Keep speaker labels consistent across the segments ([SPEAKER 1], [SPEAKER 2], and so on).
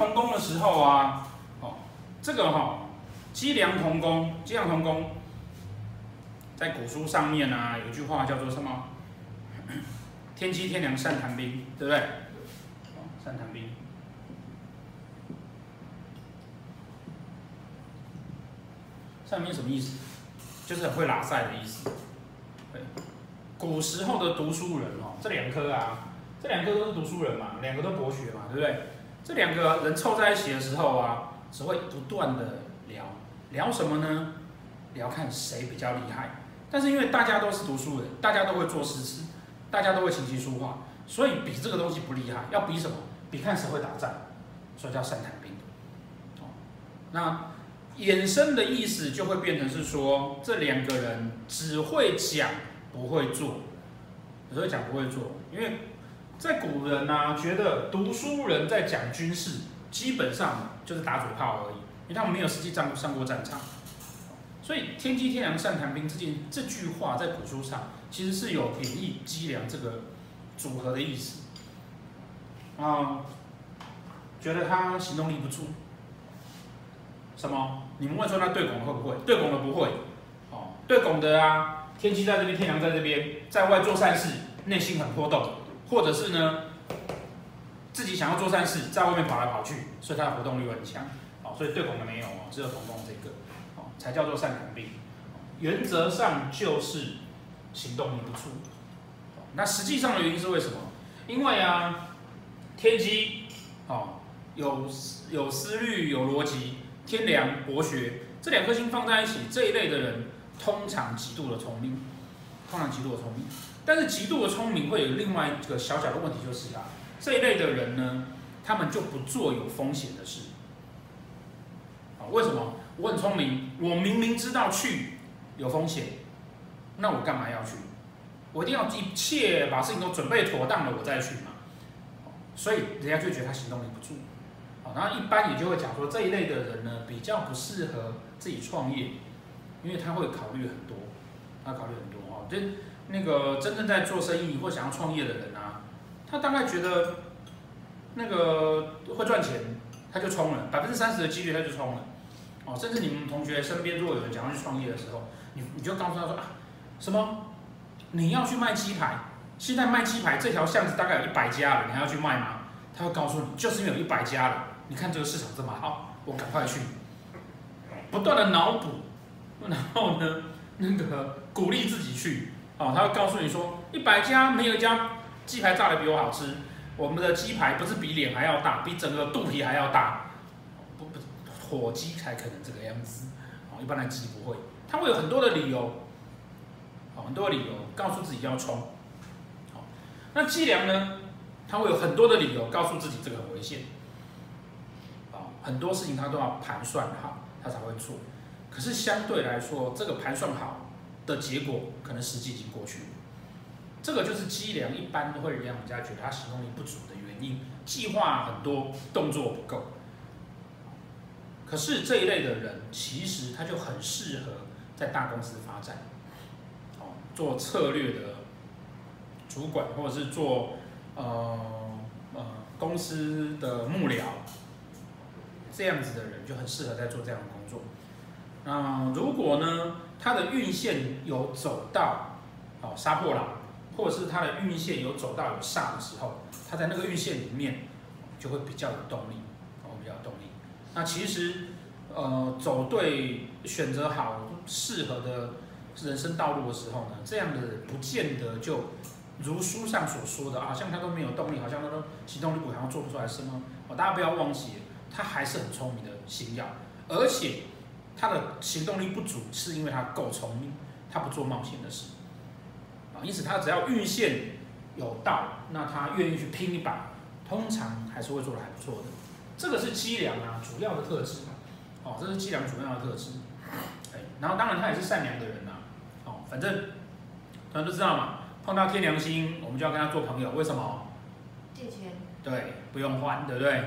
[SPEAKER 1] 同工的时候啊，哦，这个哈、哦，机梁同宫，机梁同工，在古书上面啊，有一句话叫做什么？天机天良善谈兵，对不对？善谈兵。善谈兵什么意思？就是很会拉赛的意思。古时候的读书人哦，这两科啊，这两科都是读书人嘛，两个都博学嘛，对不对？这两个人凑在一起的时候啊，只会不断的聊，聊什么呢？聊看谁比较厉害。但是因为大家都是读书人，大家都会作诗词，大家都会琴棋书画，所以比这个东西不厉害。要比什么？比看谁会打仗，所以叫善谈兵。哦，那衍生的意思就会变成是说，这两个人只会讲不会做，只会讲不会做，因为。在古人呢、啊，觉得读书人在讲军事，基本上就是打嘴炮而已，因为他们没有实际上上过战场。所以“天机天良善谈兵”这件这句话在古书上其实是有贬义机梁这个组合的意思。啊，觉得他行动力不足。什么？你们问说他对拱会不会？对拱的不会。哦，对拱的啊，天机在这边，天梁在这边，在外做善事，内心很波动。或者是呢，自己想要做善事，在外面跑来跑去，所以他的活动力很强，哦，所以对孔的没有哦，只有同宫这个，哦，才叫做善谈兵。原则上就是行动力不足。那实际上的原因是为什么？因为啊，天机，哦，有有思虑，有逻辑，天梁博学，这两颗星放在一起，这一类的人通常极度的聪明，通常极度的聪明。但是极度的聪明会有另外一个小小的问题，就是啊，这一类的人呢，他们就不做有风险的事。啊，为什么？我很聪明，我明明知道去有风险，那我干嘛要去？我一定要一切把事情都准备妥当了，我再去嘛。所以人家就觉得他行动力不足。好，然后一般也就会讲说，这一类的人呢，比较不适合自己创业，因为他会考虑很多，他考虑很多啊，就。那个真正在做生意或想要创业的人啊，他大概觉得那个会赚钱，他就冲了，百分之三十的几率他就冲了。哦，甚至你们同学身边如果有人想要去创业的时候，你你就告诉他说啊，什么你要去卖鸡排，现在卖鸡排这条巷子大概有一百家了，你还要去卖吗？他会告诉你，就是因为有一百家了，你看这个市场这么好，我赶快去，不断的脑补，然后呢，那个鼓励自己去。哦，他会告诉你说，一百家没有一家鸡排炸的比我好吃。我们的鸡排不是比脸还要大，比整个肚皮还要大。不不，火鸡才可能这个样子。哦，一般的鸡不会。他会有很多的理由，哦，很多理由告诉自己要冲。好，那计量呢？他会有很多的理由告诉自己这个很危险。啊，很多事情他都要盘算好，他才会做。可是相对来说，这个盘算好。的结果可能实际已经过去了，这个就是机梁一般会让人家觉得他行动力不足的原因，计划很多，动作不够。可是这一类的人，其实他就很适合在大公司发展，哦，做策略的主管，或者是做呃呃公司的幕僚，这样子的人就很适合在做这样的工作。那如果呢？他的运线有走到，哦，杀破狼，或者是他的运线有走到有煞的时候，他在那个运线里面就会比较有动力，哦，比较有动力。那其实，呃，走对、选择好、适合的人生道路的时候呢，这样的不见得就如书上所说的啊，像他都没有动力，好像他都行动力好，像做不出来什么。哦，大家不要忘记，他还是很聪明的星曜，而且。他的行动力不足，是因为他够聪明，他不做冒险的事，啊，因此他只要运线有到，那他愿意去拼一把，通常还是会做的还不错的。这个是机良啊，主要的特质，哦，这是机良主要的特质，哎，然后当然他也是善良的人呐，哦，反正，大家都知道嘛，碰到天良星，我们就要跟他做朋友，为什么？
[SPEAKER 2] 借钱。
[SPEAKER 1] 对，不用还，对不对？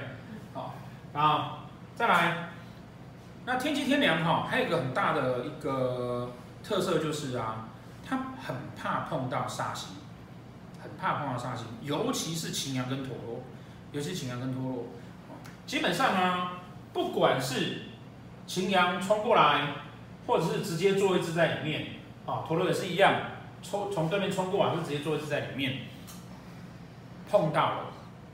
[SPEAKER 1] 好，然后再来。那天机天梁哈，还有一个很大的一个特色就是啊，它很怕碰到煞星，很怕碰到煞星，尤其是擎羊跟陀罗，尤其是擎羊跟陀罗。基本上啊，不管是擎羊冲过来，或者是直接坐一只在里面，啊，陀罗也是一样，冲从对面冲过来，就直接坐一只在里面，碰到了，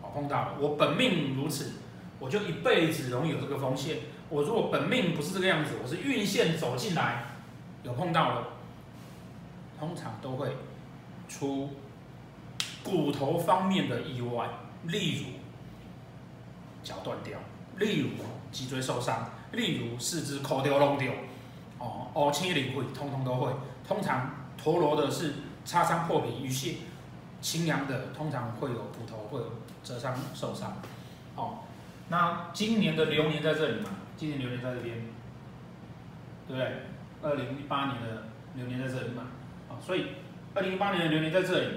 [SPEAKER 1] 哦，碰到了，我本命如此，我就一辈子容易有这个风险。我如果本命不是这个样子，我是运线走进来，有碰到了，通常都会出骨头方面的意外，例如脚断掉，例如脊椎受伤，例如四肢抠掉、弄掉，哦，哦，青灵会，通通都会。通常陀螺的是擦伤破皮淤血，清凉的通常会有骨头会有折伤受伤，哦，那今年的流年在这里嘛。今年流年在这边，对不对？二零一八年的流年在这里嘛，啊，所以二零一八年的流年在这里，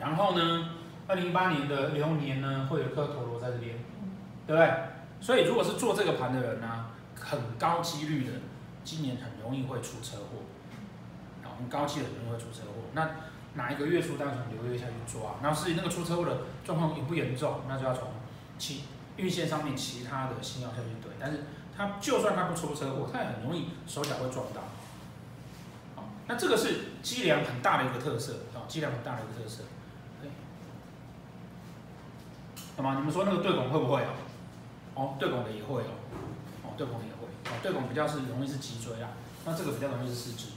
[SPEAKER 1] 然后呢，二零一八年的流年呢会有一颗陀螺在这边，对不对？所以如果是做这个盘的人呢、很高几率的，今年很容易会出车祸，啊，很高几率很容易会出车祸。那哪一个月初，当然从流月下去抓，然后是那个出车祸的状况严不严重，那就要从七。运线上面其他的星曜下去怼，但是他就算他不出车祸，他也很容易手脚会撞到。好，那这个是机梁很大的一个特色啊，机梁很大的一个特色。那么你们说那个对拱会不会啊？哦，对拱的也会哦，哦，对拱的也会，哦，对拱比较是容易是脊椎啊，那这个比较容易是四肢。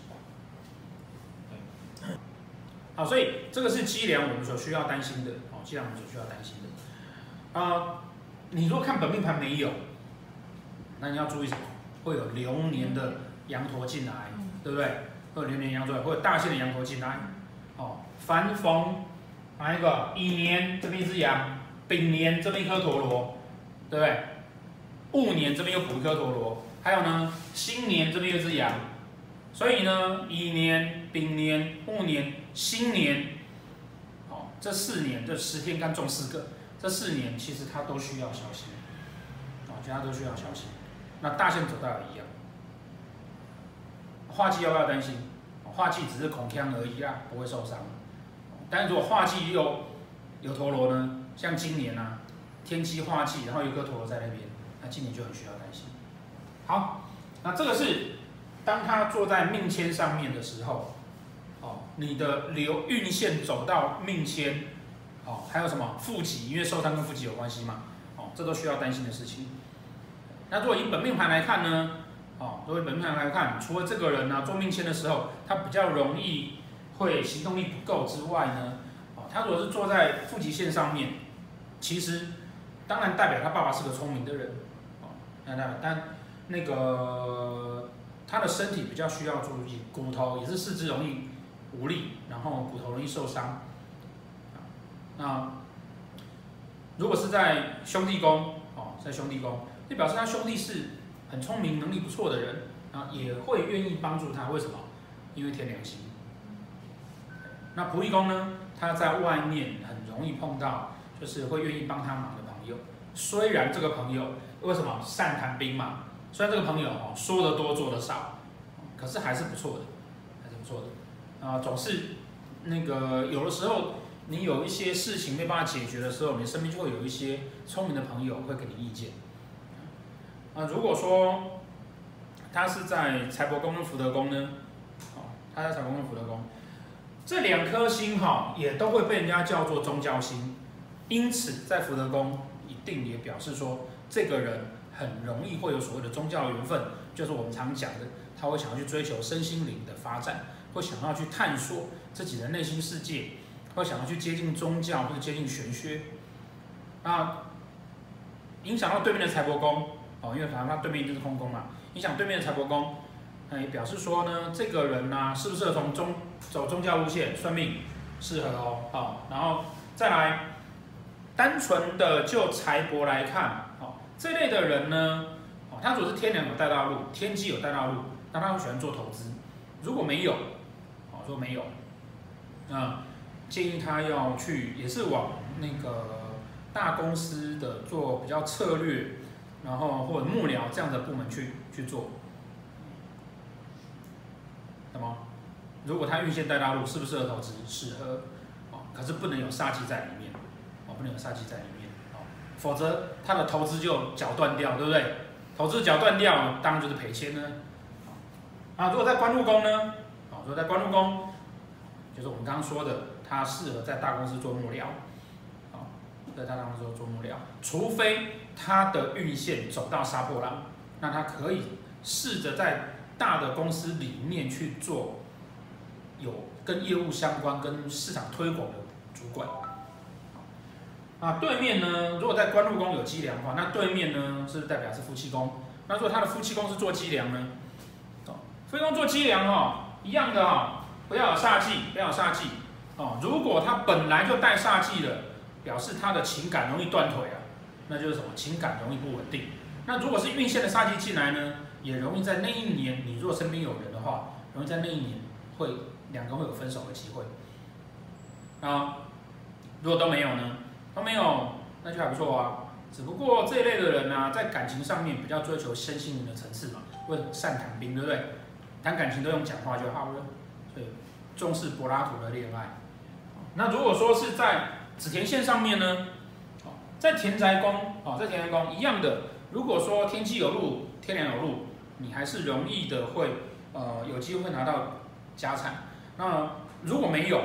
[SPEAKER 1] 好，所以这个是机梁我们所需要担心的，哦，机梁我们所需要担心的，啊、呃。你如果看本命盘没有，那你要注意什么？会有流年的羊驼进来，对不对？会有流年羊驼，会有大限的羊驼进来。哦，凡逢哪一个乙年这边一只羊，丙年这边一颗陀螺，对不对？戊年这边又补一颗陀螺，还有呢，辛年这边又一只羊，所以呢，乙年、丙年、戊年、辛年，哦，这四年这十天干中四个。这四年其实他都需要小心，啊，其他都需要小心。那大限走到也一样，化忌要不要担心？化忌只是恐锵而已啊，不会受伤。但是如果化忌有有陀螺呢？像今年啊，天机化忌，然后有一颗陀螺在那边，那今年就很需要担心。好，那这个是当他坐在命签上面的时候，哦，你的流运线走到命签。哦，还有什么负极？因为受伤跟负极有关系嘛。哦，这都需要担心的事情。那如果以本命盘来看呢？哦，作为本命盘来看，除了这个人呢、啊，做命签的时候，他比较容易会行动力不够之外呢，哦，他如果是坐在负极线上面，其实当然代表他爸爸是个聪明的人。哦，那那但那个他的身体比较需要注意，骨头也是四肢容易无力，然后骨头容易受伤。那如果是在兄弟宫哦，在兄弟宫，就表示他兄弟是很聪明、能力不错的人啊，也会愿意帮助他。为什么？因为天梁星。那仆役宫呢？他在外面很容易碰到，就是会愿意帮他忙的朋友。虽然这个朋友为什么善谈兵马？虽然这个朋友哦说的多做的少，可是还是不错的，还是不错的啊。总是那个有的时候。你有一些事情没办法解决的时候，你身边就会有一些聪明的朋友会给你意见。啊，如果说他是在财帛宫跟福德宫呢？哦，他在财帛宫跟福德宫，这两颗星哈也都会被人家叫做宗教星，因此在福德宫一定也表示说，这个人很容易会有所谓的宗教缘分，就是我们常讲的，他会想要去追求身心灵的发展，会想要去探索自己的内心世界。会想要去接近宗教或者接近玄学，那影响到对面的财帛宫哦，因为反正他对面就是空宫嘛，影响对面的财帛宫，那也表示说呢，这个人呢、啊、适不是从宗走宗教路线算命，适合哦，好，然后再来，单纯的就财帛来看，哦，这类的人呢，哦，他如果是天梁有带大路，天机有带大路，那他会喜欢做投资，如果没有，哦，说没有，啊。建议他要去，也是往那个大公司的做比较策略然后或者幕僚这样的部门去去做。那么，如果他运线带大陆，适不适合投资？适合，哦，可是不能有杀机在里面，哦，不能有杀机在里面，哦，否则他的投资就脚断掉，对不对？投资脚断掉，当然就是赔钱呢。啊，如果在官禄宫呢？啊，如果在官禄宫，就是我们刚刚说的，他适合在大公司做幕僚，啊，在大公司做幕僚，除非他的运线走到杀破狼，那他可以试着在大的公司里面去做有跟业务相关、跟市场推广的主管。啊，对面呢，如果在官禄宫有积粮的话，那对面呢是代表是夫妻宫。那如果他的夫妻宫是做积粮呢？夫妻宫做积粮哦，一样的哦，不要有煞气，不要有煞气哦。如果他本来就带煞气的，表示他的情感容易断腿啊，那就是什么？情感容易不稳定。那如果是运线的煞气进来呢，也容易在那一年，你若身边有人的话，容易在那一年会两个会有分手的机会。啊，如果都没有呢？都没有，那就还不错啊。只不过这一类的人呢、啊，在感情上面比较追求身心灵的层次嘛，会善谈兵，对不对？谈感情都用讲话就好了，所以重视柏拉图的恋爱。那如果说是在子田线上面呢？在田宅宫啊，在田宅宫一样的。如果说天机有路，天梁有路，你还是容易的会呃有机会拿到家产。那如果没有，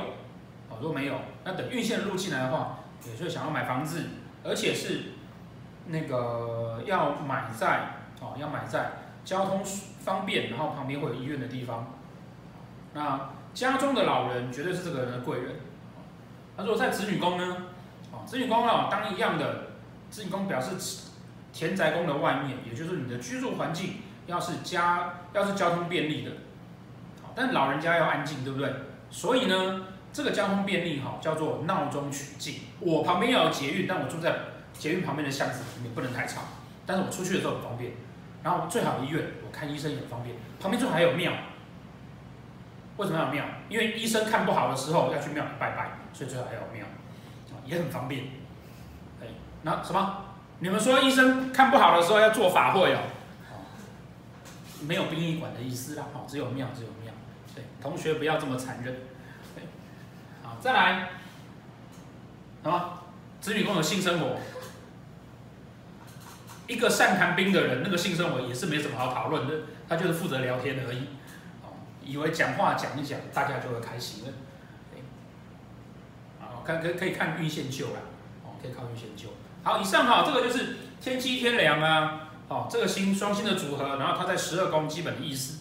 [SPEAKER 1] 哦，如果没有，那等运线路进来的话。也就是想要买房子，而且是那个要买在哦，要买在交通方便，然后旁边会有医院的地方。那家中的老人绝对是这个人的贵人。那如果在子女宫呢？哦，子女宫啊，当一样的子女宫表示田宅宫的外面，也就是你的居住环境要是家要是交通便利的，但老人家要安静，对不对？所以呢？这个交通便利哈，叫做闹中取静。我旁边要有捷运，但我住在捷运旁边的巷子里面，不能太吵。但是我出去的时候很方便。然后最好医院，我看医生也很方便。旁边最好还有庙。为什么要庙？因为医生看不好的时候要去庙拜拜，所以最好还有庙，也很方便。哎，那什么？你们说医生看不好的时候要做法会哦？没有殡仪馆的意思啦，哈，只有庙，只有庙。对，同学不要这么残忍。好再来，什么？子女宫有性生活，一个善谈兵的人，那个性生活也是没什么好讨论的，他就是负责聊天而已。以为讲话讲一讲，大家就会开心了。啊，看可可以看运线救啦，哦，可以靠运线救。好，以上哈，这个就是天机天梁啊，哦，这个星双星的组合，然后它在十二宫基本的意思。